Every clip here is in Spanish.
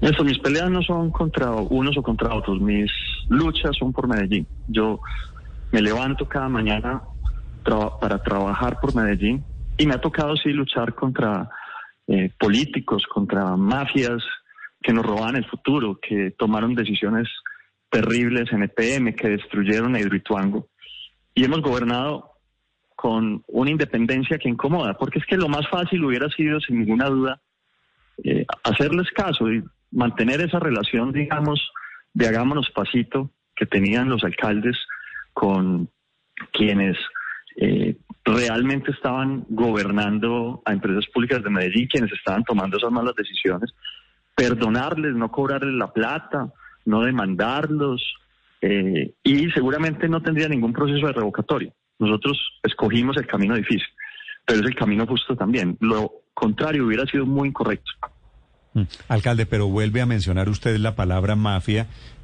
Eso, mis peleas no son contra unos o contra otros, mis luchas son por Medellín. Yo me levanto cada mañana para trabajar por Medellín y me ha tocado sí luchar contra eh, políticos, contra mafias que nos roban el futuro, que tomaron decisiones terribles en EPM, que destruyeron a Hidroituango. Y hemos gobernado con una independencia que incomoda, porque es que lo más fácil hubiera sido, sin ninguna duda, eh, hacerles caso y mantener esa relación, digamos, de hagámonos pasito que tenían los alcaldes con quienes eh, realmente estaban gobernando a empresas públicas de Medellín, quienes estaban tomando esas malas decisiones, perdonarles, no cobrarles la plata, no demandarlos, eh, y seguramente no tendría ningún proceso de revocatorio. Nosotros escogimos el camino difícil, pero es el camino justo también. Lo contrario hubiera sido muy incorrecto. Alcalde, pero vuelve a mencionar usted la palabra mafia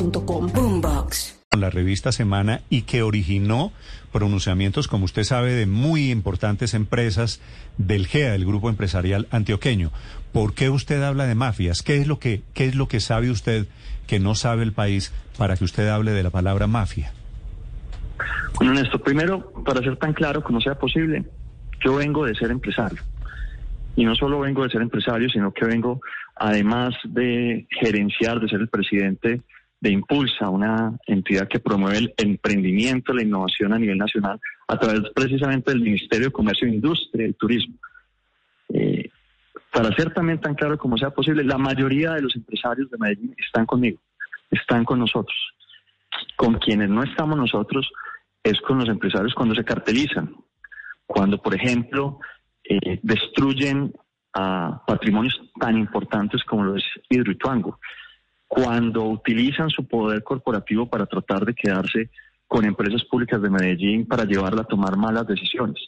Boombox Boombox. La revista Semana y que originó pronunciamientos, como usted sabe, de muy importantes empresas del GEA, el grupo empresarial antioqueño. ¿Por qué usted habla de mafias? ¿Qué es lo que, qué es lo que sabe usted que no sabe el país para que usted hable de la palabra mafia? Bueno, Néstor, primero, para ser tan claro como sea posible, yo vengo de ser empresario. Y no solo vengo de ser empresario, sino que vengo, además de gerenciar, de ser el presidente de Impulsa, una entidad que promueve el emprendimiento, la innovación a nivel nacional, a través precisamente del Ministerio de Comercio Industria y Turismo. Eh, para ser también tan claro como sea posible, la mayoría de los empresarios de Medellín están conmigo, están con nosotros. Con quienes no estamos nosotros es con los empresarios cuando se cartelizan, cuando, por ejemplo, eh, destruyen a patrimonios tan importantes como lo es Hidroituango cuando utilizan su poder corporativo para tratar de quedarse con empresas públicas de Medellín para llevarla a tomar malas decisiones.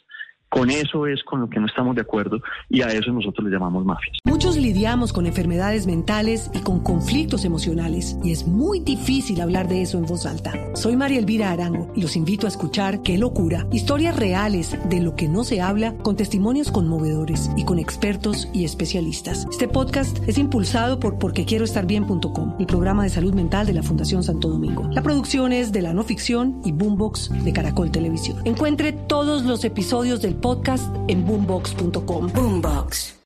Con eso es con lo que no estamos de acuerdo y a eso nosotros le llamamos mafias. Muchos lidiamos con enfermedades mentales y con conflictos emocionales y es muy difícil hablar de eso en voz alta. Soy María Elvira Arango y los invito a escuchar Qué locura, historias reales de lo que no se habla con testimonios conmovedores y con expertos y especialistas. Este podcast es impulsado por porquequieroestarbien.com, el programa de salud mental de la Fundación Santo Domingo. La producción es de la no ficción y Boombox de Caracol Televisión. Encuentre todos los episodios del podcast en boombox.com. Boombox.